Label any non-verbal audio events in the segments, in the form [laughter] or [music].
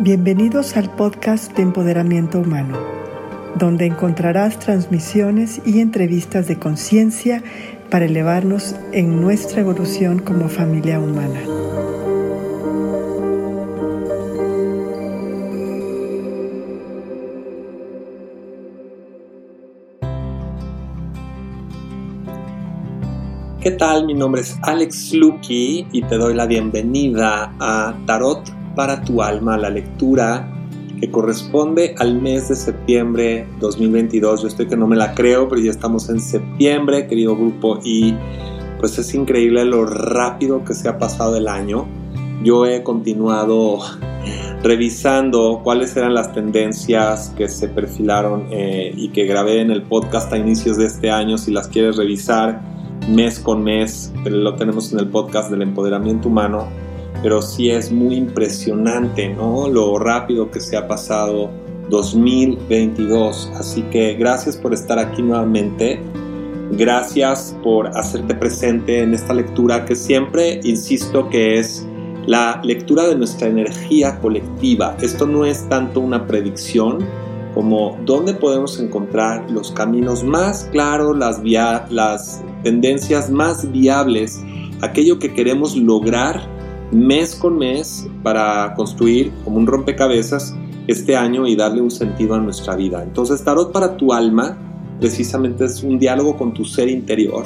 Bienvenidos al podcast de Empoderamiento Humano, donde encontrarás transmisiones y entrevistas de conciencia para elevarnos en nuestra evolución como familia humana. ¿Qué tal? Mi nombre es Alex Lucky y te doy la bienvenida a Tarot para tu alma, la lectura que corresponde al mes de septiembre 2022. Yo estoy que no me la creo, pero ya estamos en septiembre, querido grupo, y pues es increíble lo rápido que se ha pasado el año. Yo he continuado revisando cuáles eran las tendencias que se perfilaron eh, y que grabé en el podcast a inicios de este año. Si las quieres revisar mes con mes, lo tenemos en el podcast del empoderamiento humano pero sí es muy impresionante, ¿no? Lo rápido que se ha pasado 2022. Así que gracias por estar aquí nuevamente. Gracias por hacerte presente en esta lectura que siempre insisto que es la lectura de nuestra energía colectiva. Esto no es tanto una predicción como dónde podemos encontrar los caminos más claros, las, las tendencias más viables, aquello que queremos lograr mes con mes para construir como un rompecabezas este año y darle un sentido a nuestra vida. Entonces, Tarot para tu alma precisamente es un diálogo con tu ser interior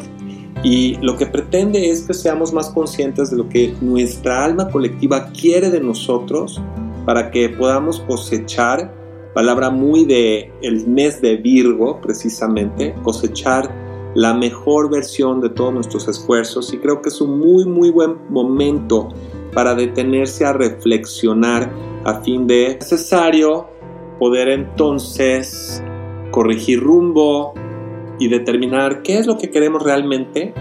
y lo que pretende es que seamos más conscientes de lo que nuestra alma colectiva quiere de nosotros para que podamos cosechar, palabra muy de el mes de Virgo precisamente, cosechar la mejor versión de todos nuestros esfuerzos y creo que es un muy muy buen momento para detenerse a reflexionar a fin de necesario poder entonces corregir rumbo y determinar qué es lo que queremos realmente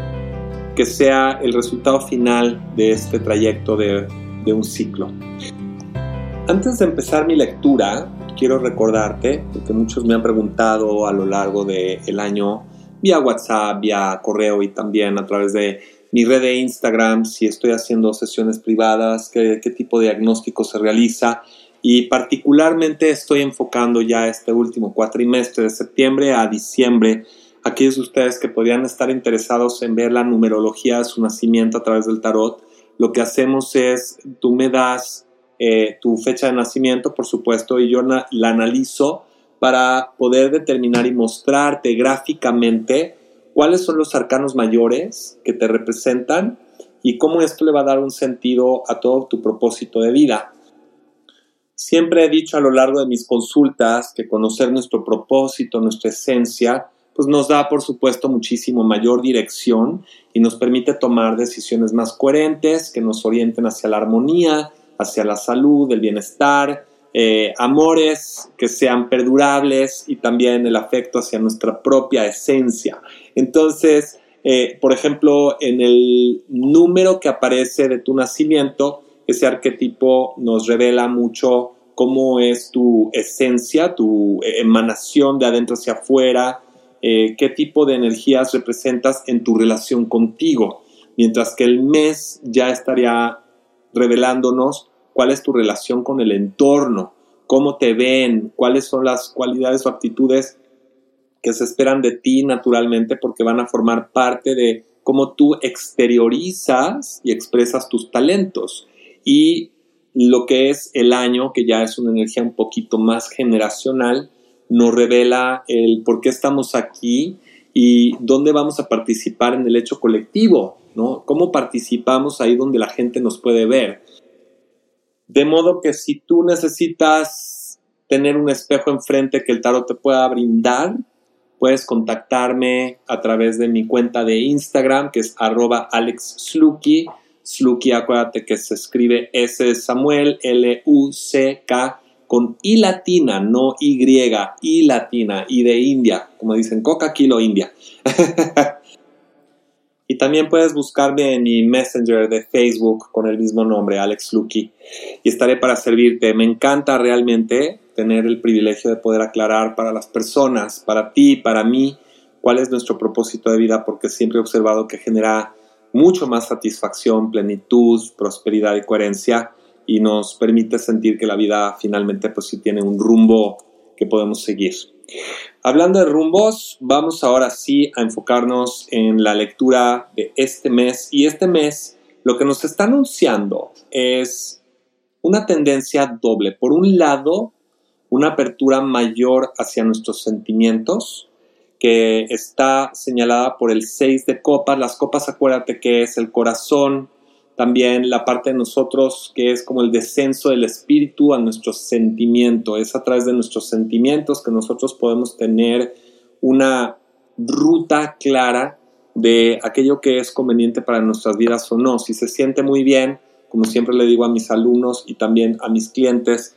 que sea el resultado final de este trayecto de, un ciclo. Antes de empezar mi lectura, quiero recordarte, porque muchos me han preguntado a lo largo del año, vía WhatsApp, vía correo y también a través de mi red de Instagram, si estoy haciendo sesiones privadas, qué, tipo de diagnóstico se realiza y particularmente estoy enfocando ya este último cuatrimestre de septiembre a diciembre. Aquellos de ustedes que podrían estar interesados en ver la numerología de su nacimiento a través del tarot, lo que hacemos es, tú me das eh, tu fecha de nacimiento, por supuesto, y yo la analizo para poder determinar y mostrarte gráficamente cuáles son los arcanos mayores que te representan y cómo esto le va a dar un sentido a todo tu propósito de vida. Siempre he dicho a lo largo de mis consultas que conocer nuestro propósito, nuestra esencia, pues nos da por supuesto muchísimo mayor dirección y nos permite tomar decisiones más coherentes que nos orienten hacia la armonía, hacia la salud, el bienestar, eh, amores que sean perdurables y también el afecto hacia nuestra propia esencia. Entonces, eh, por ejemplo, en el número que aparece de tu nacimiento, ese arquetipo nos revela mucho cómo es tu esencia, tu emanación de adentro hacia afuera, eh, qué tipo de energías representas en tu relación contigo, mientras que el mes ya estaría revelándonos cuál es tu relación con el entorno, cómo te ven, cuáles son las cualidades o actitudes que se esperan de ti naturalmente porque van a formar parte de cómo tú exteriorizas y expresas tus talentos. Y lo que es el año, que ya es una energía un poquito más generacional, nos revela el por qué estamos aquí y dónde vamos a participar en el hecho colectivo, ¿no? Cómo participamos ahí donde la gente nos puede ver. De modo que si tú necesitas tener un espejo enfrente que el tarot te pueda brindar, puedes contactarme a través de mi cuenta de Instagram, que es arroba alexsluky. Sluky, acuérdate que se escribe S Samuel, L-U-C-K, con I latina, no Y, I latina, y de India, como dicen, Coca Kilo India. [laughs] También puedes buscarme en mi Messenger de Facebook con el mismo nombre, Alex Lucky, y estaré para servirte. Me encanta realmente tener el privilegio de poder aclarar para las personas, para ti, para mí, cuál es nuestro propósito de vida, porque siempre he observado que genera mucho más satisfacción, plenitud, prosperidad y coherencia y nos permite sentir que la vida finalmente pues sí tiene un rumbo que podemos seguir. Hablando de rumbos, vamos ahora sí a enfocarnos en la lectura de este mes y este mes lo que nos está anunciando es una tendencia doble. Por un lado, una apertura mayor hacia nuestros sentimientos, que está señalada por el 6 de copas. Las copas, acuérdate que es el corazón, también la parte de nosotros que es como el descenso del espíritu a nuestro sentimiento. Es a través de nuestros sentimientos que nosotros podemos tener una ruta clara de aquello que es conveniente para nuestras vidas o no. Si se siente muy bien, como siempre le digo a mis alumnos y también a mis clientes,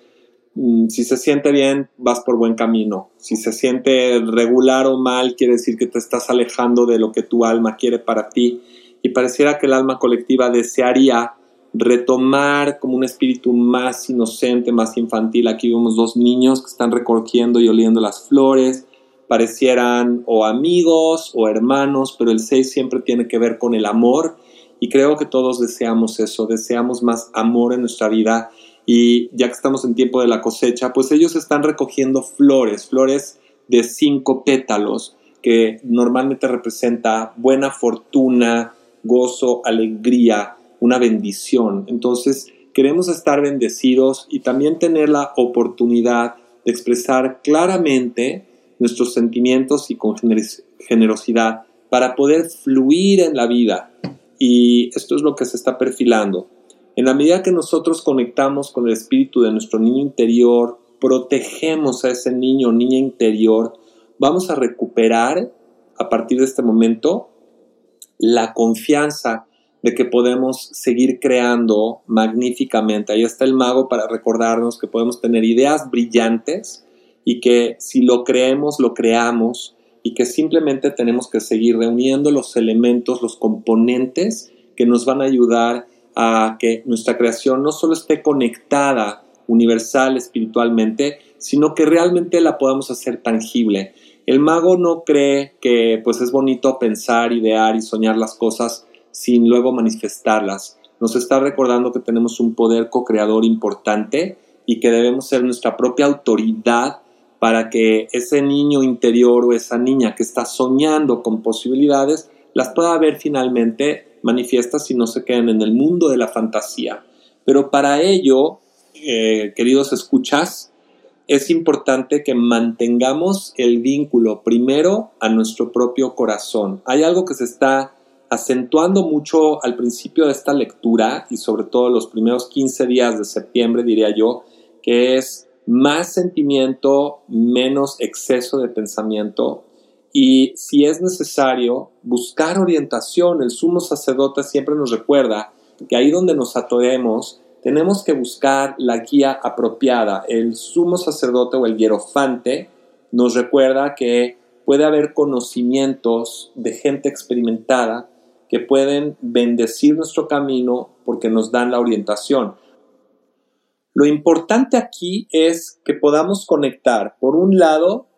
mm, si se siente bien, vas por buen camino. Si se siente regular o mal, quiere decir que te estás alejando de lo que tu alma quiere para ti. Y pareciera que el alma colectiva desearía retomar como un espíritu más inocente, más infantil. Aquí vemos dos niños que están recogiendo y oliendo las flores. Parecieran o amigos o hermanos, pero el 6 siempre tiene que ver con el amor y creo que todos deseamos eso, deseamos más amor en nuestra vida y ya que estamos en tiempo de la cosecha, pues ellos están recogiendo flores, flores de cinco pétalos, que normalmente representa buena fortuna, gozo, alegría, una bendición. Entonces, queremos estar bendecidos y también tener la oportunidad de expresar claramente nuestros sentimientos y con generosidad para poder fluir en la vida y esto es lo que se está perfilando. En la medida que nosotros conectamos con el espíritu de nuestro niño interior, protegemos a ese niño o niña interior, vamos a recuperar a partir de este momento la confianza de que podemos seguir creando magníficamente. Ahí está el mago para recordarnos que podemos tener ideas brillantes y que si lo creemos, lo creamos y que simplemente tenemos que seguir reuniendo los elementos, los componentes que nos van a ayudar a que nuestra creación no solo esté conectada universal espiritualmente, sino que realmente la podamos hacer tangible. El mago no cree que pues es bonito pensar, idear y soñar las cosas sin luego manifestarlas. Nos está recordando que tenemos un poder co-creador importante y que debemos ser nuestra propia autoridad para que ese niño interior o esa niña que está soñando con posibilidades las pueda ver finalmente manifiestas y no se queden en el mundo de la fantasía. Pero para ello, eh, queridos escuchas, es importante que mantengamos el vínculo primero a nuestro propio corazón. Hay algo que se está acentuando mucho al principio de esta lectura y sobre todo los primeros 15 días de septiembre, diría yo, que es más sentimiento, menos exceso de pensamiento y si es necesario buscar orientación. El sumo sacerdote siempre nos recuerda que ahí donde nos atoremos tenemos que buscar la guía apropiada. El sumo sacerdote o el hierofante nos recuerda que puede haber conocimientos de gente experimentada que pueden bendecir nuestro camino porque nos dan la orientación. Lo importante aquí es que podamos conectar, por un lado,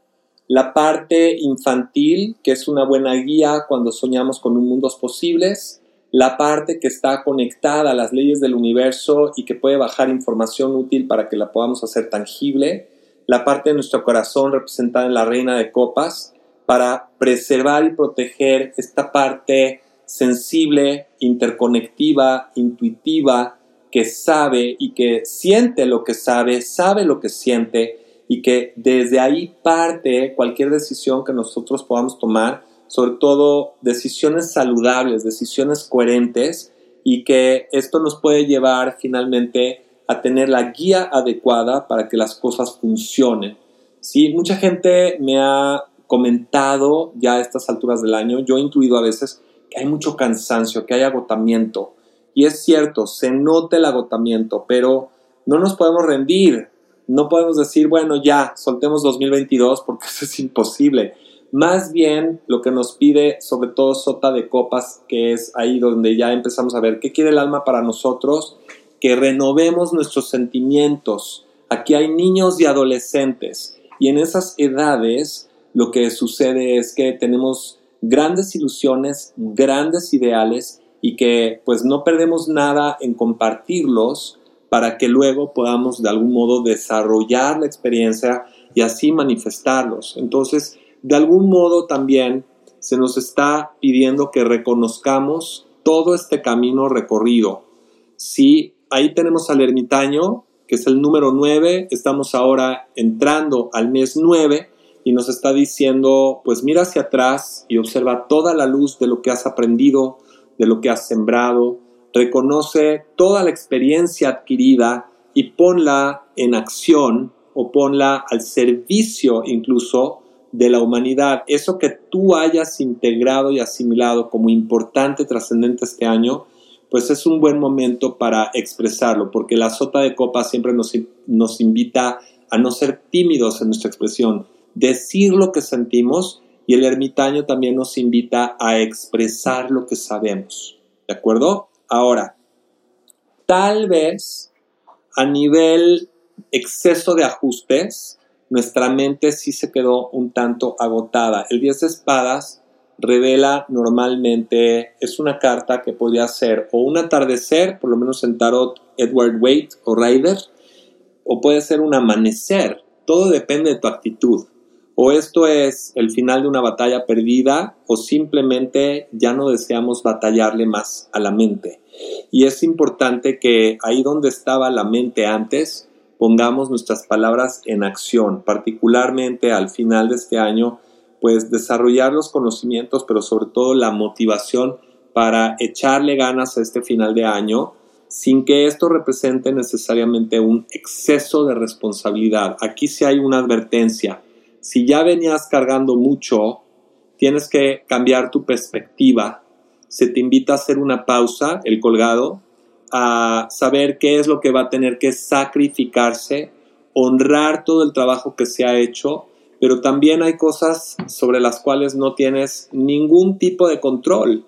la parte infantil, que es una buena guía cuando soñamos con un mundos posibles, la parte que está conectada a las leyes del universo y que puede bajar información útil para que la podamos hacer tangible, la parte de nuestro corazón representada en la reina de copas, para preservar y proteger esta parte sensible, interconectiva, intuitiva, que sabe y que siente lo que sabe, sabe lo que siente y que desde ahí parte cualquier decisión que nosotros podamos tomar, sobre todo decisiones saludables, decisiones coherentes y que esto nos puede llevar finalmente a tener la guía adecuada para que las cosas funcionen. Sí, mucha gente me ha comentado ya a estas alturas del año, yo he intuido a veces que hay mucho cansancio, que hay agotamiento, y es cierto, se nota el agotamiento, pero no nos podemos rendir. No podemos decir, bueno, ya, soltemos 2022 porque [laughs] eso es imposible. Más bien lo que nos pide, sobre todo Sota de Copas, que es ahí donde ya empezamos a ver qué quiere el alma para nosotros, que renovemos nuestros sentimientos. Aquí hay niños y adolescentes y en esas edades lo que sucede es que tenemos grandes ilusiones, grandes ideales y que pues no perdemos nada en compartirlos para que luego podamos de algún modo desarrollar la experiencia y así manifestarlos. Entonces, de algún modo también se nos está pidiendo que reconozcamos todo este camino recorrido. Si ahí tenemos al ermitaño, que es el número 9, estamos ahora entrando al mes 9 y nos está diciendo, pues mira hacia atrás y observa toda la luz de lo que has aprendido, de lo que has sembrado, reconoce toda la experiencia adquirida y ponla en acción o ponla al servicio incluso de la humanidad. Eso que tú hayas integrado y asimilado como importante, trascendente este año, pues es un buen momento para expresarlo, porque la sota de copa siempre nos, nos invita a no ser tímidos en nuestra expresión, decir lo que sentimos y el ermitaño también nos invita a expresar lo que sabemos. ¿De acuerdo? Ahora, tal vez a nivel exceso de ajustes, nuestra mente sí se quedó un tanto agotada. El 10 de espadas revela normalmente, es una carta que podría ser o un atardecer, por lo menos en tarot Edward Waite o Ryder, o puede ser un amanecer. Todo depende de tu actitud. O esto es el final de una batalla perdida o simplemente ya no deseamos batallarle más a la mente. Y es importante que ahí donde estaba la mente antes, pongamos nuestras palabras en acción, particularmente al final de este año, pues desarrollar los conocimientos, pero sobre todo la motivación para echarle ganas a este final de año sin que esto represente necesariamente un exceso de responsabilidad. Aquí sí hay una advertencia si ya venías cargando mucho, tienes que cambiar tu perspectiva. Se te invita a hacer una pausa, el colgado, a saber qué es lo que va a tener que sacrificarse, honrar todo el trabajo que se ha hecho, pero también hay cosas sobre las cuales no tienes ningún tipo de control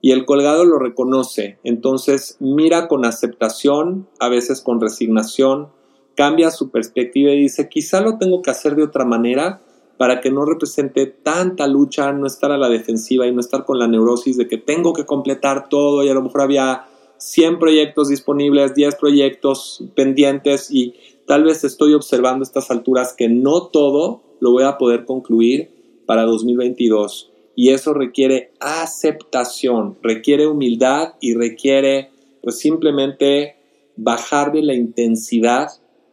y el colgado lo reconoce. Entonces mira con aceptación, a veces con resignación, cambia su perspectiva y dice, quizá lo tengo que hacer de otra manera para que no represente tanta lucha, no estar a la defensiva y no estar con la neurosis de que tengo que completar todo y a lo mejor había 100 proyectos disponibles, 10 proyectos pendientes y tal vez estoy observando estas alturas que no todo lo voy a poder concluir para 2022. Y eso requiere aceptación, requiere humildad y requiere pues simplemente bajar de la intensidad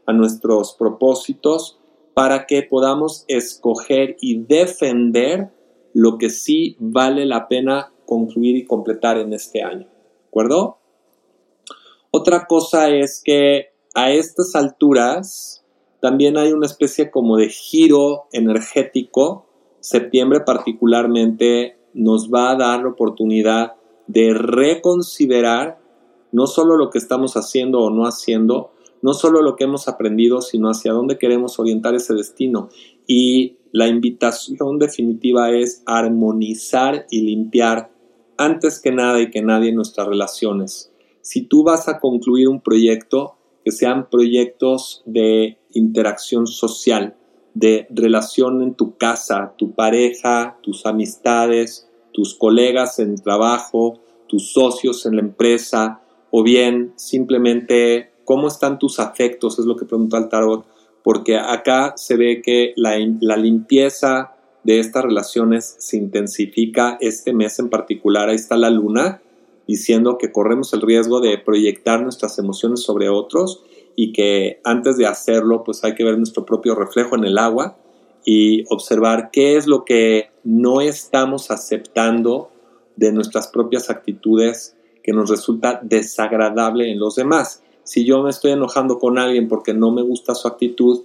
a nuestros propósitos para que podamos escoger y defender lo que sí vale la pena concluir y completar en este año. ¿De acuerdo? Otra cosa es que a estas alturas también hay una especie como de giro energético. Septiembre particularmente nos va a dar la oportunidad de reconsiderar no solo lo que estamos haciendo o no haciendo, no solo lo que hemos aprendido, sino hacia dónde queremos orientar ese destino. Y la invitación definitiva es armonizar y limpiar antes que nada y que nadie nuestras relaciones. Si tú vas a concluir un proyecto, que sean proyectos de interacción social, de relación en tu casa, tu pareja, tus amistades, tus colegas en trabajo, tus socios en la empresa, o bien simplemente ¿Cómo están tus afectos? Es lo que pregunta el tarot, porque acá se ve que la, la limpieza de estas relaciones se intensifica este mes en particular. Ahí está la luna diciendo que corremos el riesgo de proyectar nuestras emociones sobre otros y que antes de hacerlo pues hay que ver nuestro propio reflejo en el agua y observar qué es lo que no estamos aceptando de nuestras propias actitudes que nos resulta desagradable en los demás si yo me estoy enojando con alguien porque no me gusta su actitud,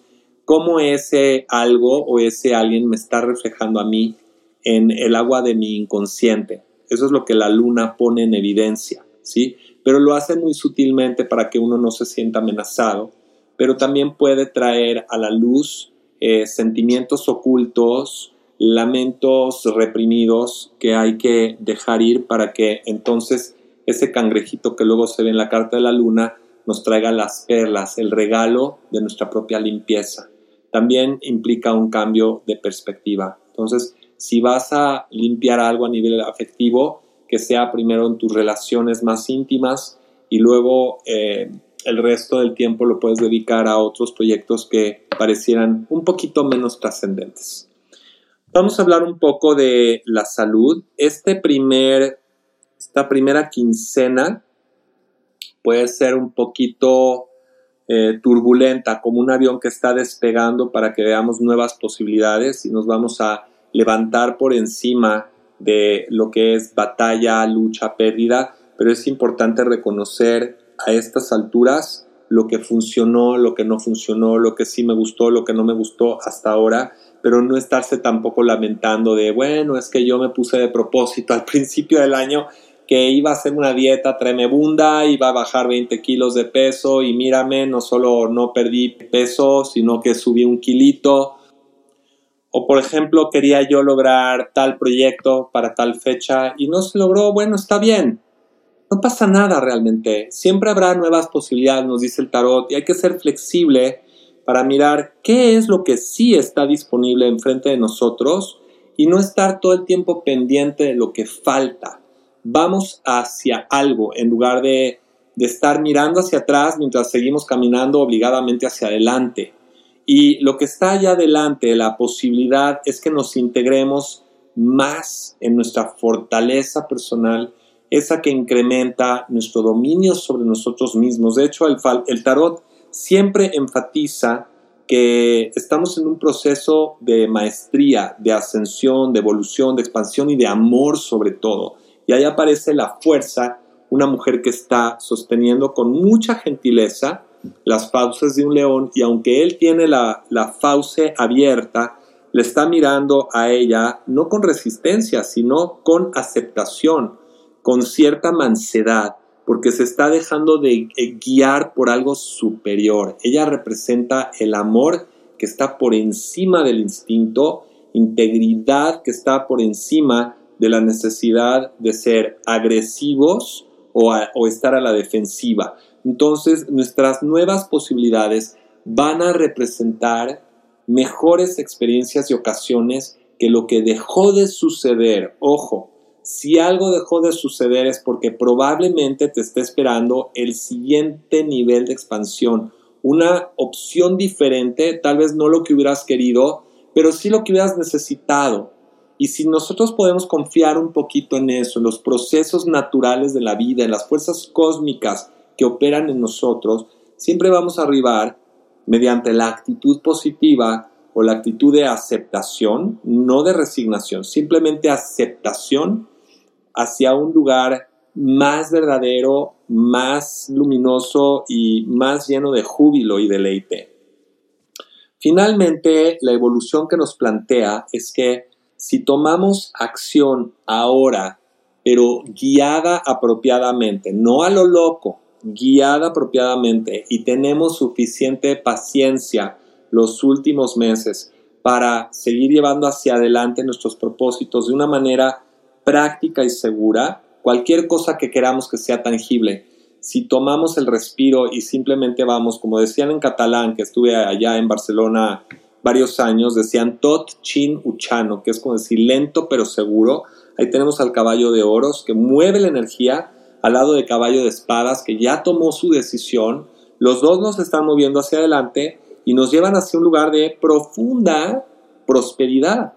cómo ese algo o ese alguien me está reflejando a mí en el agua de mi inconsciente. Eso es lo que la luna pone en evidencia, ¿sí? Pero lo hace muy sutilmente para que uno no se sienta amenazado, pero también puede traer a la luz eh, sentimientos ocultos, lamentos reprimidos que hay que dejar ir para que entonces ese cangrejito que luego se ve en la carta de la luna nos traiga las perlas, el regalo de nuestra propia limpieza. También implica un cambio de perspectiva. Entonces, si vas a limpiar algo a nivel afectivo, que sea primero en tus relaciones más íntimas y luego eh, el resto del tiempo lo puedes dedicar a otros proyectos que parecieran un poquito menos trascendentes. Vamos a hablar un poco de la salud. Este primer, esta primera quincena puede ser un poquito eh, turbulenta, como un avión que está despegando para que veamos nuevas posibilidades y nos vamos a levantar por encima de lo que es batalla, lucha, pérdida, pero es importante reconocer a estas alturas lo que funcionó, lo que no funcionó, lo que sí me gustó, lo que no me gustó hasta ahora, pero no estarse tampoco lamentando de, bueno, es que yo me puse de propósito al [laughs] principio del año que iba a hacer una dieta tremebunda, iba a bajar 20 kilos de peso y mírame, no solo no perdí peso, sino que subí un kilito. O por ejemplo, quería yo lograr tal proyecto para tal fecha y no se logró, bueno, está bien, no pasa nada realmente. Siempre habrá nuevas posibilidades, nos dice el tarot, y hay que ser flexible para mirar qué es lo que sí está disponible enfrente de nosotros y no estar todo el tiempo pendiente de lo que falta. Vamos hacia algo en lugar de, de estar mirando hacia atrás mientras seguimos caminando obligadamente hacia adelante. Y lo que está allá adelante, la posibilidad es que nos integremos más en nuestra fortaleza personal esa que incrementa nuestro dominio sobre nosotros mismos. De hecho, el, tarot siempre enfatiza que estamos en un proceso de maestría, de ascensión, de evolución, de expansión y de amor sobre todo. Y ahí aparece la fuerza, una mujer que está sosteniendo con mucha gentileza las fauces de un león y aunque él tiene la, la fauce abierta, le está mirando a ella no con resistencia, sino con aceptación, con cierta mansedad, porque se está dejando de eh, guiar por algo superior. Ella representa el amor que está por encima del instinto, integridad que está por encima de la necesidad de ser agresivos o, o estar a la defensiva. Entonces, nuestras nuevas posibilidades van a representar mejores experiencias y ocasiones que lo que dejó de suceder. Ojo, si algo dejó de suceder es porque probablemente te esté esperando el siguiente nivel de expansión, una opción diferente, tal vez no lo que hubieras querido, pero sí lo que hubieras necesitado. Y si nosotros podemos confiar un poquito en eso, en los procesos naturales de la vida, en las fuerzas cósmicas que operan en nosotros, siempre vamos a arribar mediante la actitud positiva o la actitud de aceptación, no de resignación, simplemente aceptación hacia un lugar más verdadero, más luminoso y más lleno de júbilo y deleite. Finalmente, la evolución que nos plantea es que si tomamos acción ahora, pero guiada apropiadamente, no a lo loco, guiada apropiadamente y tenemos suficiente paciencia los últimos meses para seguir llevando hacia adelante nuestros propósitos de una manera práctica y segura cualquier cosa que queramos que sea tangible. Si tomamos el respiro y simplemente vamos, como decían en catalán, que estuve allá en Barcelona varios años, decían tot chin uchano, que es como decir lento pero seguro. Ahí tenemos al caballo de oros que mueve la energía al lado de caballo de espadas que ya tomó su decisión. Los dos nos están moviendo hacia adelante y nos llevan hacia un lugar de profunda prosperidad,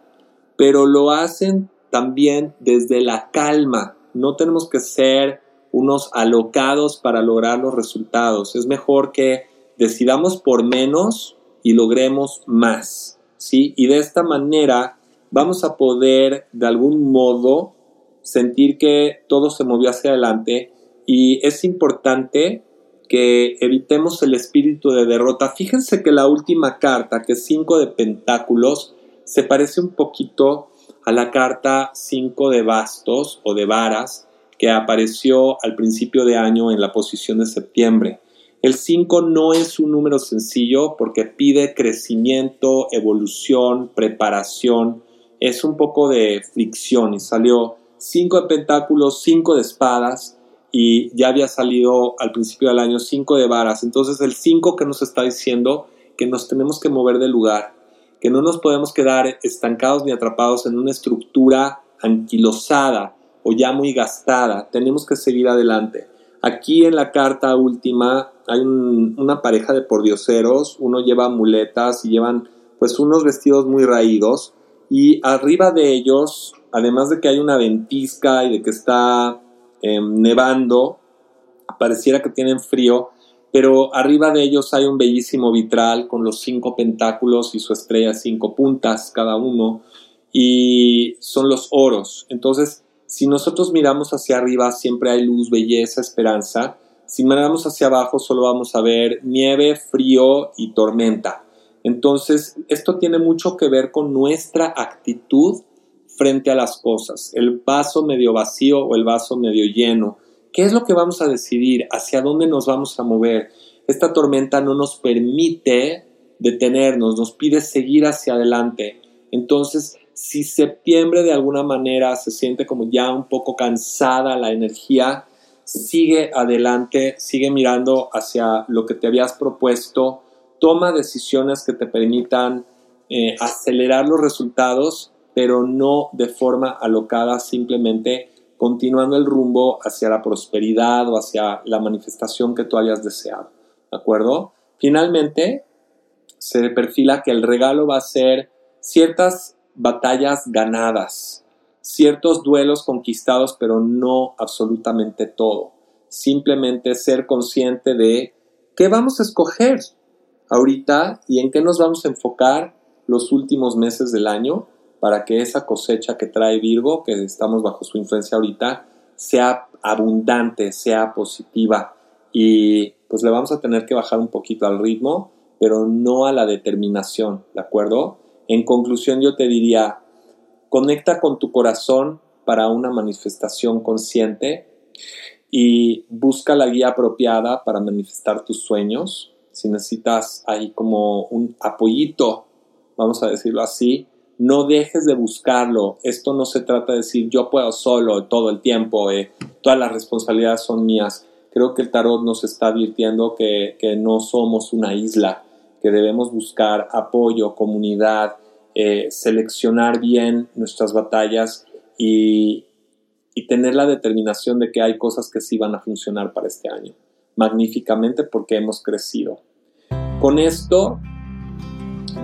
pero lo hacen también desde la calma. No tenemos que ser unos alocados para lograr los resultados. Es mejor que decidamos por menos y logremos más. ¿sí? Y de esta manera vamos a poder de algún modo sentir que todo se movió hacia adelante y es importante que evitemos el espíritu de derrota. Fíjense que la última carta, que es 5 de pentáculos, se parece un poquito a la carta 5 de bastos o de varas que apareció al principio de año en la posición de septiembre. El 5 no es un número sencillo porque pide crecimiento, evolución, preparación. Es un poco de fricción y salió 5 de pentáculos, 5 de espadas y ya había salido al principio del año 5 de varas. Entonces el 5 que nos está diciendo que nos tenemos que mover de lugar, que no nos podemos quedar estancados ni atrapados en una estructura anquilosada o ya muy gastada. Tenemos que seguir adelante. Aquí en la carta última hay una pareja de pordioseros, uno lleva muletas y llevan pues unos vestidos muy raídos y arriba de ellos, además de que hay una ventisca y de que está em, nevando, pareciera que tienen frío, pero arriba de ellos hay un bellísimo vitral con los cinco pentáculos y su estrella cinco puntas cada uno y son los oros. Entonces, si nosotros miramos hacia arriba, siempre hay luz, belleza, esperanza. Si miramos hacia abajo, solo vamos a ver nieve, frío y tormenta. Entonces, esto tiene mucho que ver con nuestra actitud frente a las cosas, el vaso medio vacío o el vaso medio lleno. ¿Qué es lo que vamos a decidir? ¿Hacia dónde nos vamos a mover? Esta tormenta no nos permite detenernos, nos pide seguir hacia adelante. Entonces, si septiembre de alguna manera se siente como ya un poco cansada la energía, sigue adelante, sigue mirando hacia lo que te habías propuesto, toma decisiones que te permitan eh, acelerar los resultados, pero no de forma alocada, simplemente continuando el rumbo hacia la prosperidad o hacia la manifestación que tú hayas deseado. ¿De acuerdo? Finalmente, se perfila que el regalo va a ser ciertas batallas ganadas, ciertos duelos conquistados, pero no absolutamente todo. Simplemente ser consciente de qué vamos a escoger ahorita y en qué nos vamos a enfocar los últimos meses del año para que esa cosecha que trae Virgo, que estamos bajo su influencia ahorita, sea abundante, sea positiva y pues le vamos a tener que bajar un poquito al ritmo, pero no a la determinación, ¿de acuerdo? En conclusión, yo te diría, conecta con tu corazón para una manifestación consciente y busca la guía apropiada para manifestar tus sueños. Si necesitas ahí como un apoyito, vamos a decirlo así, no dejes de buscarlo. Esto no se trata de decir yo puedo solo todo el tiempo, eh, todas las responsabilidades son mías. Creo que el tarot nos está advirtiendo que, no somos una isla, que debemos buscar apoyo, comunidad, eh, seleccionar bien nuestras batallas y tener la determinación de que hay cosas que sí van a funcionar para este año, magníficamente porque hemos crecido. Con esto,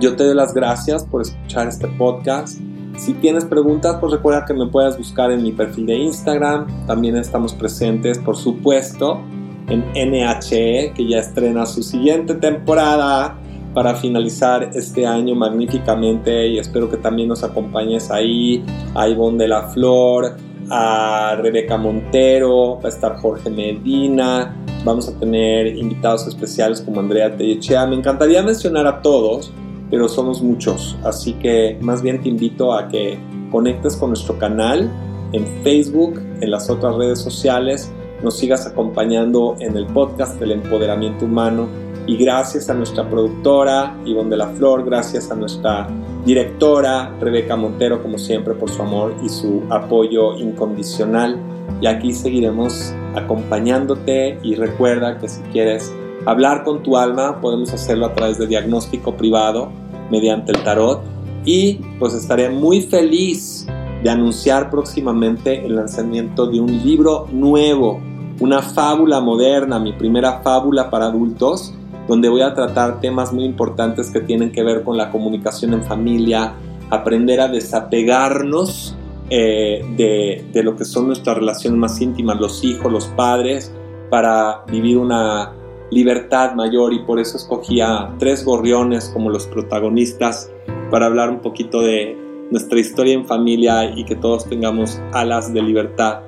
yo te doy las gracias por escuchar este podcast. Si tienes preguntas, pues recuerda que me puedas buscar en mi perfil de Instagram. También estamos presentes, por supuesto, en NHE, que ya estrena su siguiente temporada para finalizar este año magníficamente y espero que también nos acompañes ahí, a Ivonne de la Flor, a Rebeca Montero, va a estar Jorge Medina, vamos a tener invitados especiales como Andrea Tellechea. Me encantaría mencionar a todos, pero somos muchos, así que más bien te invito a que conectes con nuestro canal en Facebook, en las otras redes sociales, nos sigas acompañando en el podcast del empoderamiento humano y gracias a nuestra productora Ivonne de la Flor, gracias a nuestra directora Rebeca Montero, como siempre, por su amor y su apoyo incondicional. Y aquí seguiremos acompañándote y recuerda que si quieres hablar con tu alma, podemos hacerlo a través de diagnóstico privado mediante el tarot y pues estaré muy feliz de anunciar próximamente el lanzamiento de un libro nuevo, una fábula moderna, mi primera fábula para adultos donde voy a tratar temas muy importantes que tienen que ver con la comunicación en familia, aprender a desapegarnos eh, de, de, lo que son nuestras relaciones más íntimas, los hijos, los padres, para vivir una libertad mayor y por eso escogí a tres gorriones como los protagonistas para hablar un poquito de nuestra historia en familia y que todos tengamos alas de libertad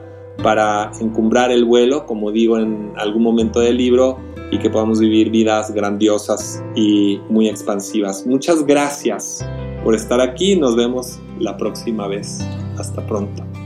para encumbrar el vuelo, como digo en algún momento del libro, y que podamos vivir vidas grandiosas y muy expansivas. Muchas gracias por estar aquí. Nos vemos la próxima vez. Hasta pronto.